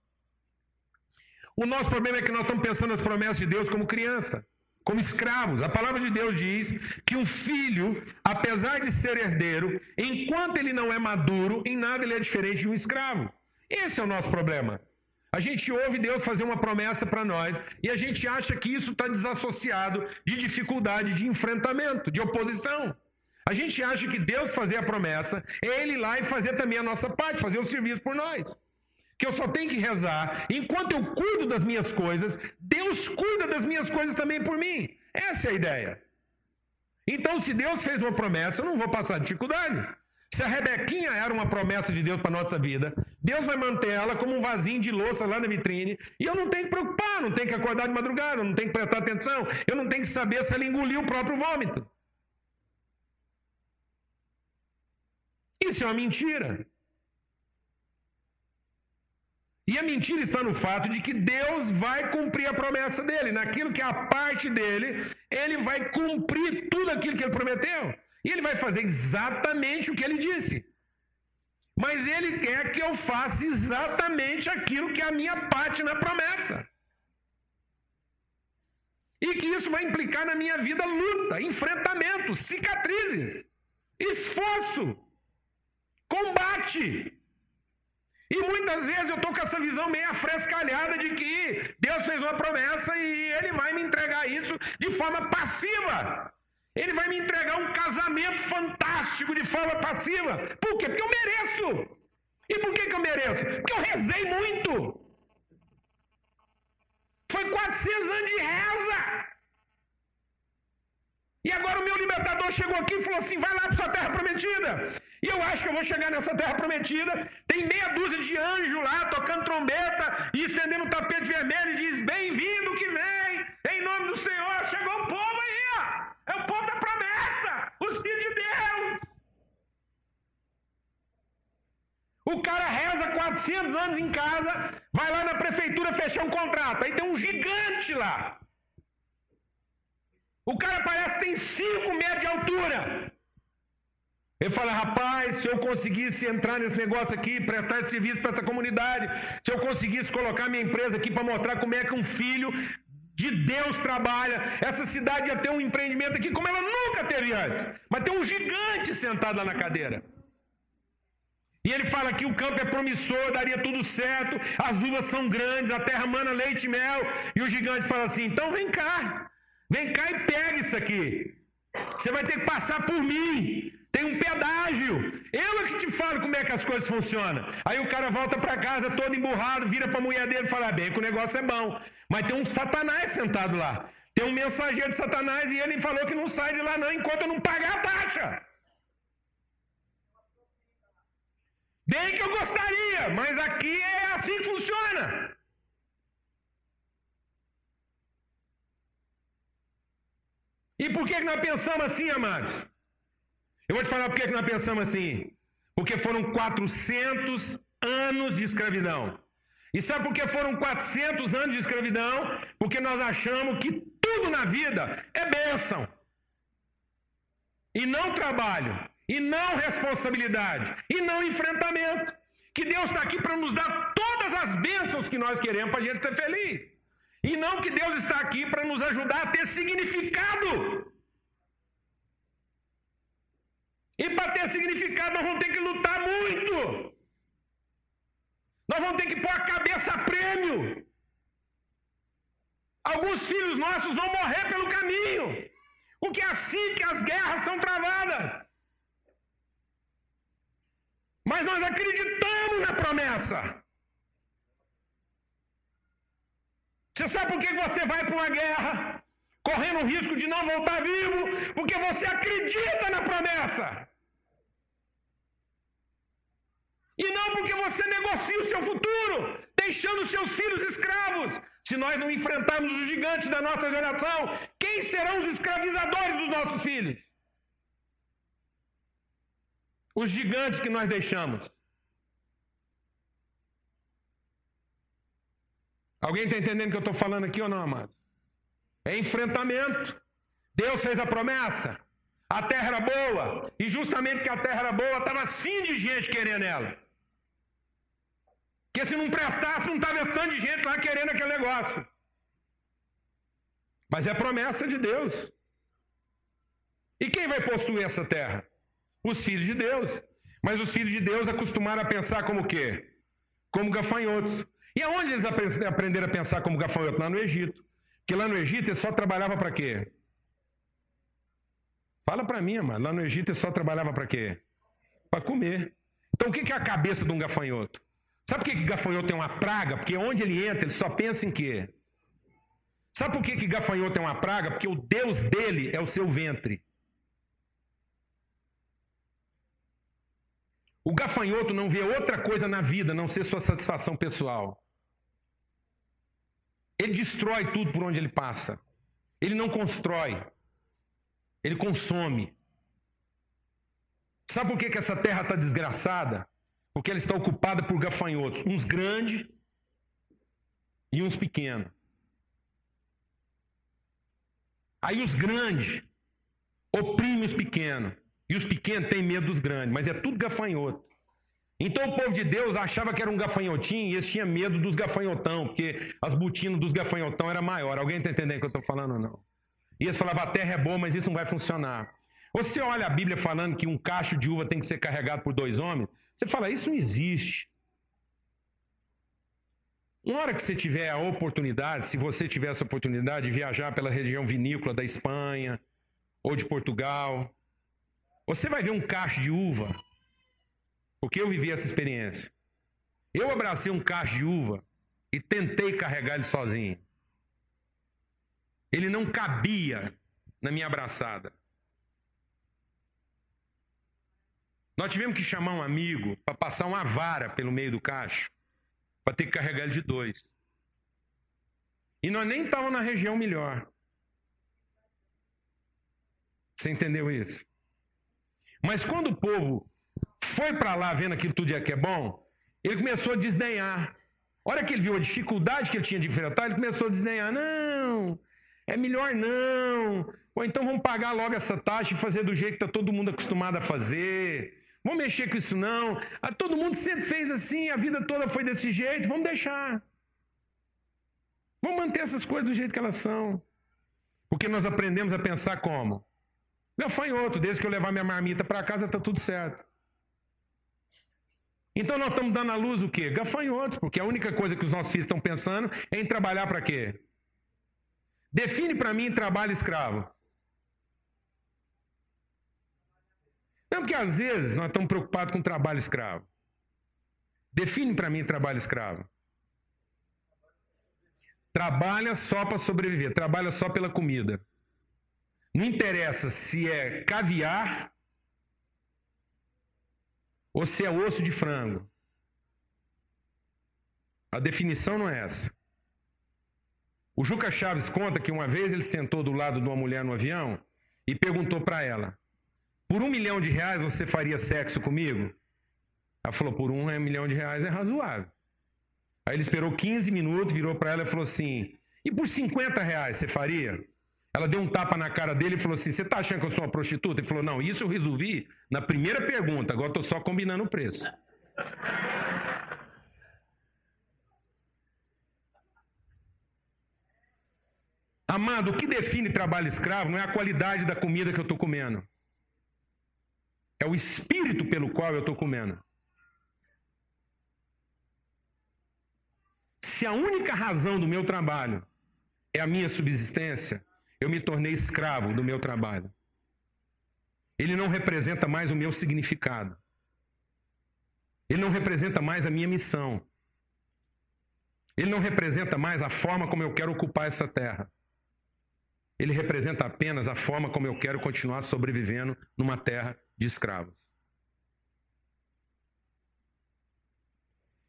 O nosso problema é que nós estamos pensando nas promessas de Deus como criança como escravos. A palavra de Deus diz que um filho, apesar de ser herdeiro, enquanto ele não é maduro, em nada ele é diferente de um escravo. Esse é o nosso problema. A gente ouve Deus fazer uma promessa para nós e a gente acha que isso está desassociado de dificuldade, de enfrentamento, de oposição. A gente acha que Deus fazer a promessa é Ele ir lá e fazer também a nossa parte, fazer o serviço por nós que eu só tenho que rezar. Enquanto eu cuido das minhas coisas, Deus cuida das minhas coisas também por mim. Essa é a ideia. Então, se Deus fez uma promessa, eu não vou passar dificuldade. Se a Rebequinha era uma promessa de Deus para nossa vida, Deus vai manter ela como um vasinho de louça lá na vitrine, e eu não tenho que preocupar, não tenho que acordar de madrugada, não tenho que prestar atenção, eu não tenho que saber se ela engoliu o próprio vômito. Isso é uma mentira. E a mentira está no fato de que Deus vai cumprir a promessa dele. Naquilo que é a parte dele, ele vai cumprir tudo aquilo que ele prometeu. E ele vai fazer exatamente o que ele disse. Mas ele quer que eu faça exatamente aquilo que é a minha parte na promessa. E que isso vai implicar na minha vida luta, enfrentamento, cicatrizes, esforço, combate. E muitas vezes eu estou com essa visão meio afrescalhada de que Deus fez uma promessa e Ele vai me entregar isso de forma passiva. Ele vai me entregar um casamento fantástico de forma passiva. Por quê? Porque eu mereço. E por que, que eu mereço? Porque eu rezei muito. Foi 400 anos de reza. E agora o meu libertador chegou aqui e falou assim: vai lá para sua terra prometida. E eu acho que eu vou chegar nessa terra prometida. Tem meia dúzia de anjos lá tocando trombeta e estendendo o tapete vermelho e diz: Bem-vindo que vem, em nome do Senhor. Chegou o povo aí, ó. É o povo da promessa, os filhos de Deus. O cara reza 400 anos em casa, vai lá na prefeitura fechar um contrato. Aí tem um gigante lá. O cara parece que tem 5 metros de altura. Ele fala, rapaz, se eu conseguisse entrar nesse negócio aqui, prestar esse serviço para essa comunidade, se eu conseguisse colocar minha empresa aqui para mostrar como é que um filho de Deus trabalha, essa cidade ia ter um empreendimento aqui como ela nunca teve antes. Mas tem um gigante sentado lá na cadeira. E ele fala que o campo é promissor, daria tudo certo, as uvas são grandes, a terra mana leite e mel. E o gigante fala assim: então vem cá, vem cá e pega isso aqui. Você vai ter que passar por mim. Tem um pedágio. Eu é que te falo como é que as coisas funcionam. Aí o cara volta para casa todo emburrado, vira para a mulher dele e fala: ah, bem, que o negócio é bom. Mas tem um satanás sentado lá. Tem um mensageiro de satanás e ele falou que não sai de lá não enquanto eu não pagar a taxa. Bem que eu gostaria, mas aqui é assim que funciona. E por que nós pensamos assim, amados? Eu vou te falar por que nós pensamos assim. Porque foram 400 anos de escravidão. E sabe por que foram 400 anos de escravidão? Porque nós achamos que tudo na vida é bênção. E não trabalho. E não responsabilidade. E não enfrentamento. Que Deus está aqui para nos dar todas as bênçãos que nós queremos para a gente ser feliz. E não que Deus está aqui para nos ajudar a ter significado E para ter significado, nós vamos ter que lutar muito. Nós vamos ter que pôr a cabeça a prêmio. Alguns filhos nossos vão morrer pelo caminho. Porque é assim que as guerras são travadas. Mas nós acreditamos na promessa. Você sabe por que você vai para uma guerra, correndo o risco de não voltar vivo? Porque você acredita na promessa. E não porque você negocia o seu futuro, deixando seus filhos escravos. Se nós não enfrentarmos os gigantes da nossa geração, quem serão os escravizadores dos nossos filhos? Os gigantes que nós deixamos. Alguém está entendendo o que eu estou falando aqui ou não, amados? É enfrentamento. Deus fez a promessa. A terra era boa. E justamente que a terra era boa, estava assim de gente querendo ela. Porque se não prestasse, não estava esse tanto de gente lá querendo aquele negócio. Mas é promessa de Deus. E quem vai possuir essa terra? Os filhos de Deus. Mas os filhos de Deus acostumaram a pensar como o quê? Como gafanhotos. E aonde eles aprenderam a pensar como gafanhoto? Lá no Egito. Porque lá no Egito eles só trabalhava para quê? Fala para mim, mano. Lá no Egito eles só trabalhava para quê? Para comer. Então o que é a cabeça de um gafanhoto? Sabe por que, que gafanhoto tem uma praga? Porque onde ele entra, ele só pensa em quê? Sabe por que, que gafanhoto é uma praga? Porque o Deus dele é o seu ventre. O gafanhoto não vê outra coisa na vida não ser sua satisfação pessoal. Ele destrói tudo por onde ele passa. Ele não constrói. Ele consome. Sabe por que, que essa terra está desgraçada? Porque ela está ocupada por gafanhotos, uns grandes e uns pequenos. Aí os grandes oprimem os pequenos. E os pequenos têm medo dos grandes, mas é tudo gafanhoto. Então o povo de Deus achava que era um gafanhotinho e eles tinham medo dos gafanhotão, porque as botinas dos gafanhotão era maior. Alguém está entendendo o que eu estou falando ou não? E eles falavam, a terra é boa, mas isso não vai funcionar. Você olha a Bíblia falando que um cacho de uva tem que ser carregado por dois homens, você fala, isso não existe. Uma hora que você tiver a oportunidade, se você tiver essa oportunidade de viajar pela região vinícola da Espanha ou de Portugal, você vai ver um cacho de uva, porque eu vivi essa experiência. Eu abracei um cacho de uva e tentei carregar ele sozinho. Ele não cabia na minha abraçada. Nós tivemos que chamar um amigo para passar uma vara pelo meio do cacho, para ter que carregar ele de dois. E nós nem estávamos na região melhor. Você entendeu isso? Mas quando o povo foi para lá vendo aquilo tudo que é bom, ele começou a desdenhar. A hora que ele viu a dificuldade que ele tinha de enfrentar, ele começou a desdenhar. Não, é melhor não. Ou então vamos pagar logo essa taxa e fazer do jeito que está todo mundo acostumado a fazer. Vamos mexer com isso não. Ah, todo mundo sempre fez assim, a vida toda foi desse jeito. Vamos deixar. Vamos manter essas coisas do jeito que elas são. Porque nós aprendemos a pensar como? Gafanhoto, desde que eu levar minha marmita para casa, está tudo certo. Então nós estamos dando à luz o quê? Gafanhotos, porque a única coisa que os nossos filhos estão pensando é em trabalhar para quê? Define para mim trabalho escravo. Não, porque às vezes nós estamos preocupados com trabalho escravo. Define para mim trabalho escravo. Trabalha só para sobreviver, trabalha só pela comida. Não interessa se é caviar ou se é osso de frango. A definição não é essa. O Juca Chaves conta que uma vez ele sentou do lado de uma mulher no avião e perguntou para ela: Por um milhão de reais você faria sexo comigo? Ela falou: Por um milhão de reais é razoável. Aí ele esperou 15 minutos, virou para ela e falou assim: E por 50 reais você faria? Ela deu um tapa na cara dele e falou assim: Você está achando que eu sou uma prostituta? Ele falou: Não, isso eu resolvi na primeira pergunta, agora estou só combinando o preço. Amado, o que define trabalho escravo não é a qualidade da comida que eu estou comendo, é o espírito pelo qual eu estou comendo. Se a única razão do meu trabalho é a minha subsistência, eu me tornei escravo do meu trabalho. Ele não representa mais o meu significado. Ele não representa mais a minha missão. Ele não representa mais a forma como eu quero ocupar essa terra. Ele representa apenas a forma como eu quero continuar sobrevivendo numa terra de escravos.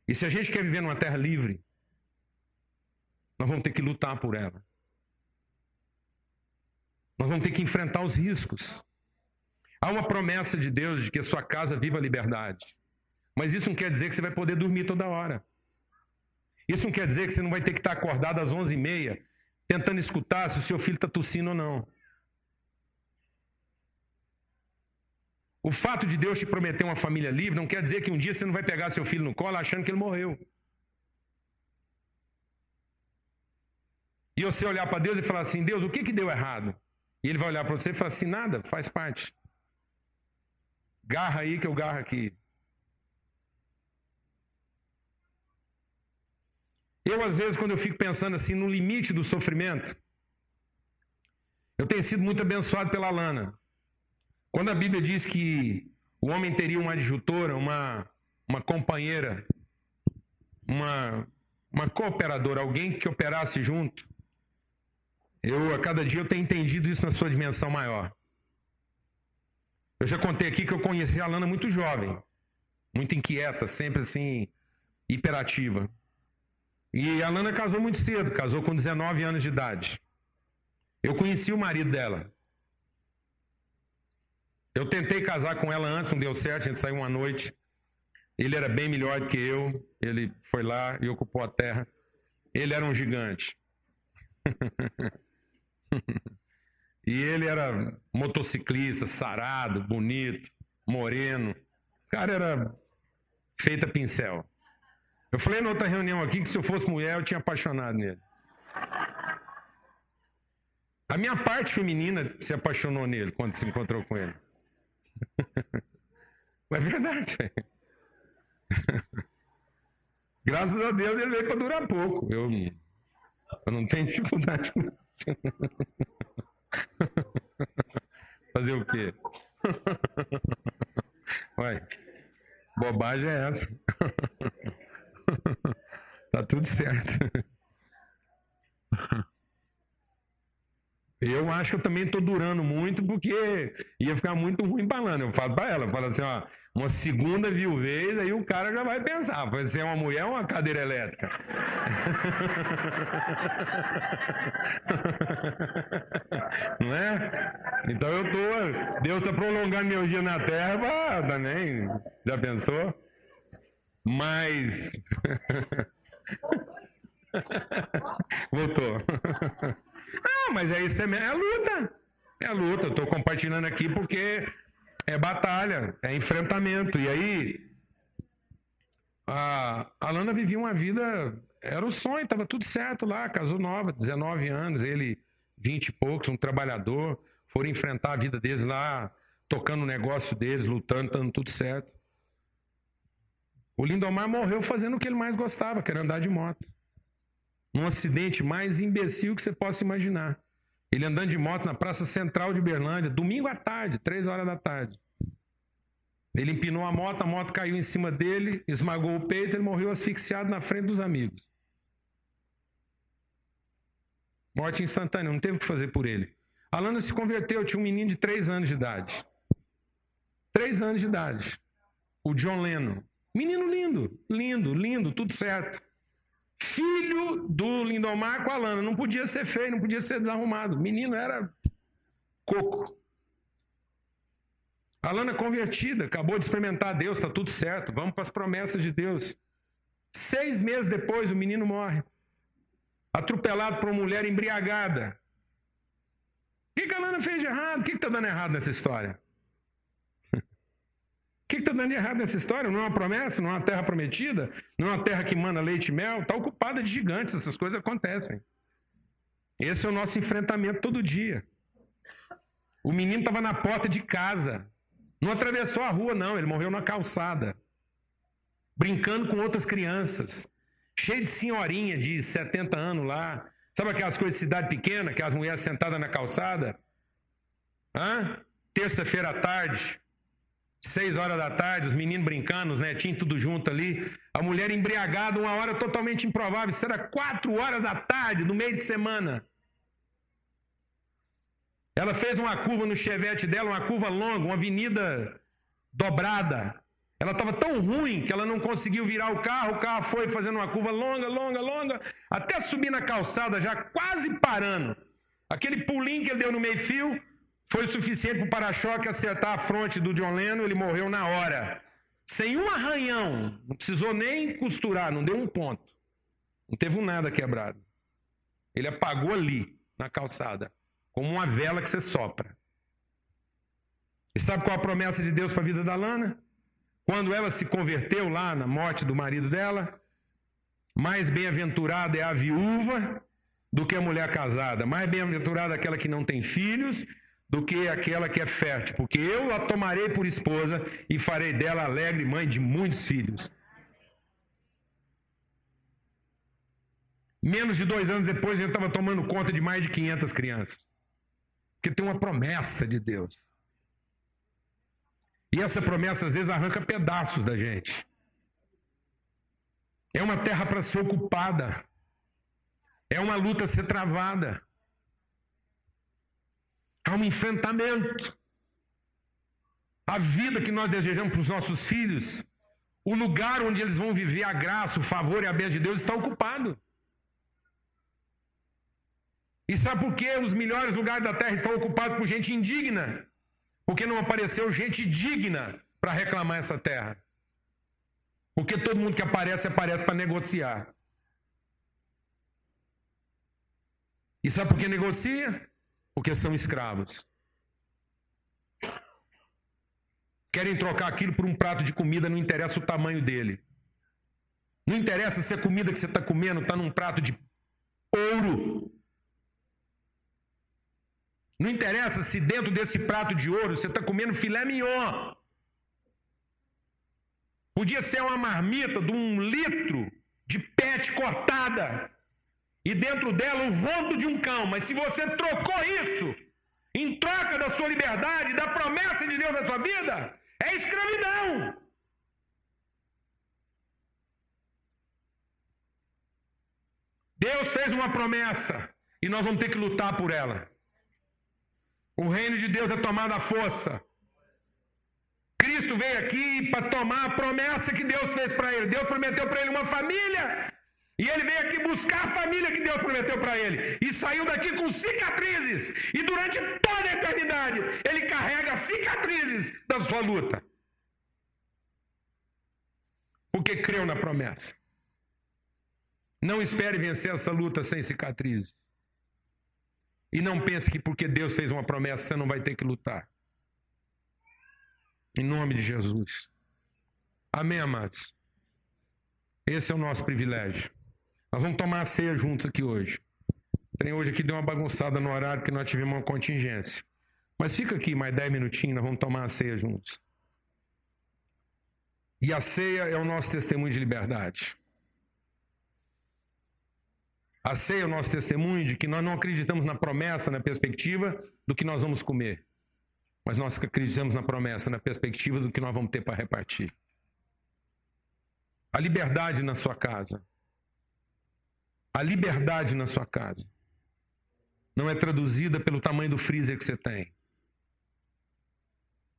E se a gente quer viver numa terra livre, nós vamos ter que lutar por ela. Nós vamos ter que enfrentar os riscos. Há uma promessa de Deus de que a sua casa viva a liberdade. Mas isso não quer dizer que você vai poder dormir toda hora. Isso não quer dizer que você não vai ter que estar acordado às 11h30 tentando escutar se o seu filho está tossindo ou não. O fato de Deus te prometer uma família livre não quer dizer que um dia você não vai pegar seu filho no colo achando que ele morreu. E você olhar para Deus e falar assim: Deus, o que, que deu errado? E ele vai olhar para você e falar assim: nada, faz parte. Garra aí que eu garro aqui. Eu, às vezes, quando eu fico pensando assim no limite do sofrimento, eu tenho sido muito abençoado pela Lana. Quando a Bíblia diz que o homem teria uma adjutora, uma, uma companheira, uma, uma cooperadora, alguém que operasse junto, eu, a cada dia, eu tenho entendido isso na sua dimensão maior. Eu já contei aqui que eu conheci a Lana muito jovem, muito inquieta, sempre assim, hiperativa. E a Lana casou muito cedo, casou com 19 anos de idade. Eu conheci o marido dela. Eu tentei casar com ela antes, não deu certo, a gente saiu uma noite. Ele era bem melhor do que eu, ele foi lá e ocupou a terra. Ele era um gigante. <laughs> <laughs> e ele era motociclista, sarado, bonito, moreno. O cara era feita pincel. Eu falei na outra reunião aqui que se eu fosse mulher eu tinha apaixonado nele. A minha parte feminina se apaixonou nele quando se encontrou com ele. <laughs> Mas é verdade. <laughs> Graças a Deus ele veio para durar pouco. Eu, eu não tenho dificuldade com isso. <laughs> Fazer o quê? <laughs> Ué, bobagem é essa. <laughs> tá tudo certo. Eu acho que eu também estou durando muito porque ia ficar muito ruim falando. Eu falo para ela, eu falo assim, ó, uma segunda viuvez, aí o cara já vai pensar, vai ser uma mulher ou uma cadeira elétrica? <laughs> Não é? Então eu tô, Deus está prolongando meu dia na terra, pra, também, já pensou? Mas <laughs> Voltou. <laughs> Ah, mas é isso, é a luta. É a luta. Eu estou compartilhando aqui porque é batalha, é enfrentamento. E aí, a Alana vivia uma vida, era o sonho, estava tudo certo lá, casou nova, 19 anos, ele 20 e poucos, um trabalhador, foram enfrentar a vida deles lá, tocando o negócio deles, lutando, dando tudo certo. O Lindomar morreu fazendo o que ele mais gostava, que era andar de moto. Num acidente mais imbecil que você possa imaginar. Ele andando de moto na Praça Central de Berlândia, domingo à tarde, três horas da tarde. Ele empinou a moto, a moto caiu em cima dele, esmagou o peito, ele morreu asfixiado na frente dos amigos. Morte instantânea, não teve o que fazer por ele. Alana se converteu, tinha um menino de três anos de idade. Três anos de idade. O John Lennon. Menino lindo, lindo, lindo, tudo certo. Filho do Lindomar com a Lana. Não podia ser feio, não podia ser desarrumado. Menino era coco. A Lana convertida, acabou de experimentar Deus, está tudo certo. Vamos para as promessas de Deus. Seis meses depois, o menino morre. Atropelado por uma mulher embriagada. O que, que a Lana fez de errado? O que está dando errado nessa história? Está dando errado nessa história? Não é uma promessa? Não é uma terra prometida? Não é uma terra que manda leite e mel? Está ocupada de gigantes, essas coisas acontecem. Esse é o nosso enfrentamento todo dia. O menino estava na porta de casa. Não atravessou a rua, não, ele morreu na calçada. Brincando com outras crianças. Cheio de senhorinha de 70 anos lá, Sabe aquelas coisas de cidade pequena, aquelas mulheres sentadas na calçada? Hã? Terça-feira à tarde, seis horas da tarde, os meninos brincando, os netinhos tudo junto ali. A mulher embriagada, uma hora totalmente improvável. Isso era quatro horas da tarde, no meio de semana. Ela fez uma curva no chevette dela, uma curva longa, uma avenida dobrada. Ela estava tão ruim que ela não conseguiu virar o carro, o carro foi fazendo uma curva longa, longa, longa, até subir na calçada, já quase parando. Aquele pulinho que ele deu no meio-fio foi suficiente para o para-choque acertar a fronte do John Lennon, ele morreu na hora. Sem um arranhão, não precisou nem costurar, não deu um ponto. Não teve nada quebrado. Ele apagou ali, na calçada, como uma vela que você sopra. E sabe qual a promessa de Deus para a vida da Lana? Quando ela se converteu lá na morte do marido dela, mais bem-aventurada é a viúva do que a mulher casada, mais bem-aventurada aquela que não tem filhos do que aquela que é fértil, porque eu a tomarei por esposa e farei dela alegre mãe de muitos filhos. Menos de dois anos depois, a gente estava tomando conta de mais de 500 crianças. Porque tem uma promessa de Deus. E essa promessa às vezes arranca pedaços da gente. É uma terra para ser ocupada. É uma luta a ser travada. Há um enfrentamento. A vida que nós desejamos para os nossos filhos, o lugar onde eles vão viver a graça, o favor e a bênção de Deus está ocupado. E sabe por que os melhores lugares da terra estão ocupados por gente indigna? Porque não apareceu gente digna para reclamar essa terra. Porque todo mundo que aparece, aparece para negociar. E sabe por que negocia? Porque são escravos. Querem trocar aquilo por um prato de comida, não interessa o tamanho dele. Não interessa se a comida que você está comendo está num prato de ouro não interessa se dentro desse prato de ouro você está comendo filé mignon. Podia ser uma marmita de um litro de pet cortada. E dentro dela o vômito de um cão. Mas se você trocou isso em troca da sua liberdade, da promessa de Deus na sua vida, é escravidão. Deus fez uma promessa e nós vamos ter que lutar por ela. O reino de Deus é tomado à força. Cristo veio aqui para tomar a promessa que Deus fez para ele. Deus prometeu para ele uma família. E ele veio aqui buscar a família que Deus prometeu para ele. E saiu daqui com cicatrizes. E durante toda a eternidade, ele carrega cicatrizes da sua luta. Porque creu na promessa. Não espere vencer essa luta sem cicatrizes. E não pense que porque Deus fez uma promessa você não vai ter que lutar. Em nome de Jesus. Amém, amados? Esse é o nosso privilégio. Nós vamos tomar a ceia juntos aqui hoje. Tem hoje aqui deu uma bagunçada no horário que nós tivemos uma contingência. Mas fica aqui mais 10 minutinhos, nós vamos tomar a ceia juntos. E a ceia é o nosso testemunho de liberdade. A ceia é o nosso testemunho de que nós não acreditamos na promessa, na perspectiva do que nós vamos comer. Mas nós acreditamos na promessa, na perspectiva do que nós vamos ter para repartir. A liberdade na sua casa. A liberdade na sua casa. Não é traduzida pelo tamanho do freezer que você tem.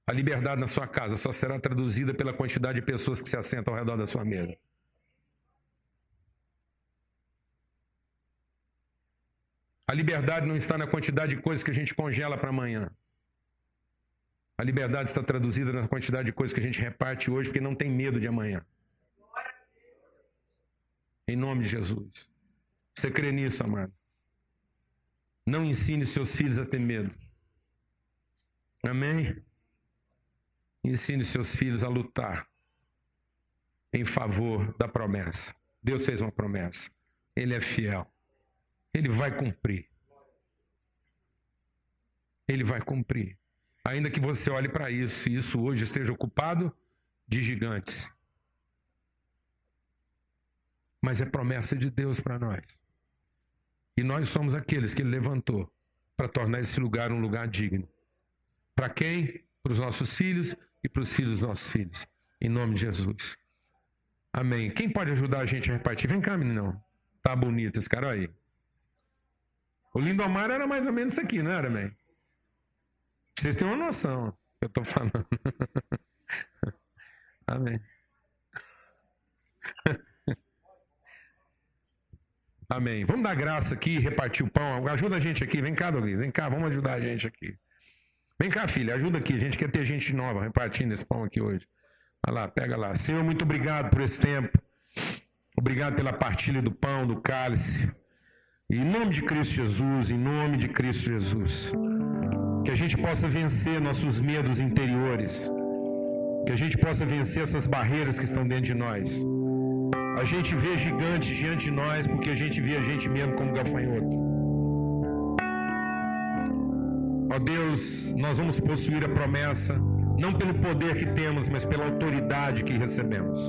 A liberdade na sua casa só será traduzida pela quantidade de pessoas que se assentam ao redor da sua mesa. A liberdade não está na quantidade de coisas que a gente congela para amanhã. A liberdade está traduzida na quantidade de coisas que a gente reparte hoje, porque não tem medo de amanhã. Em nome de Jesus. Você crê nisso, amado? Não ensine seus filhos a ter medo. Amém? Ensine seus filhos a lutar em favor da promessa. Deus fez uma promessa. Ele é fiel. Ele vai cumprir. Ele vai cumprir. Ainda que você olhe para isso e isso hoje esteja ocupado de gigantes. Mas é promessa de Deus para nós. E nós somos aqueles que ele levantou para tornar esse lugar um lugar digno. Para quem? Para os nossos filhos e para os filhos dos nossos filhos. Em nome de Jesus. Amém. Quem pode ajudar a gente a repartir? Vem cá, menino. Tá bonito esse cara aí. O Lindomar era mais ou menos isso aqui, não era, amém? Vocês têm uma noção eu estou falando. <laughs> Amém. <laughs> Amém. Vamos dar graça aqui, repartir o pão. Ajuda a gente aqui. Vem cá, Douglas. Vem cá, vamos ajudar a gente aqui. Vem cá, filha, ajuda aqui. A gente quer ter gente nova repartindo esse pão aqui hoje. Vai lá, pega lá. Senhor, muito obrigado por esse tempo. Obrigado pela partilha do pão, do cálice. Em nome de Cristo Jesus, em nome de Cristo Jesus. Que a gente possa vencer nossos medos interiores. Que a gente possa vencer essas barreiras que estão dentro de nós. A gente vê gigantes diante de nós porque a gente vê a gente mesmo como gafanhoto. Ó Deus, nós vamos possuir a promessa, não pelo poder que temos, mas pela autoridade que recebemos.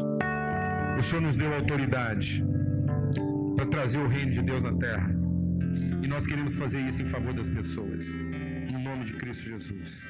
O Senhor nos deu autoridade para trazer o reino de Deus na terra. E nós queremos fazer isso em favor das pessoas. Em nome de Cristo Jesus.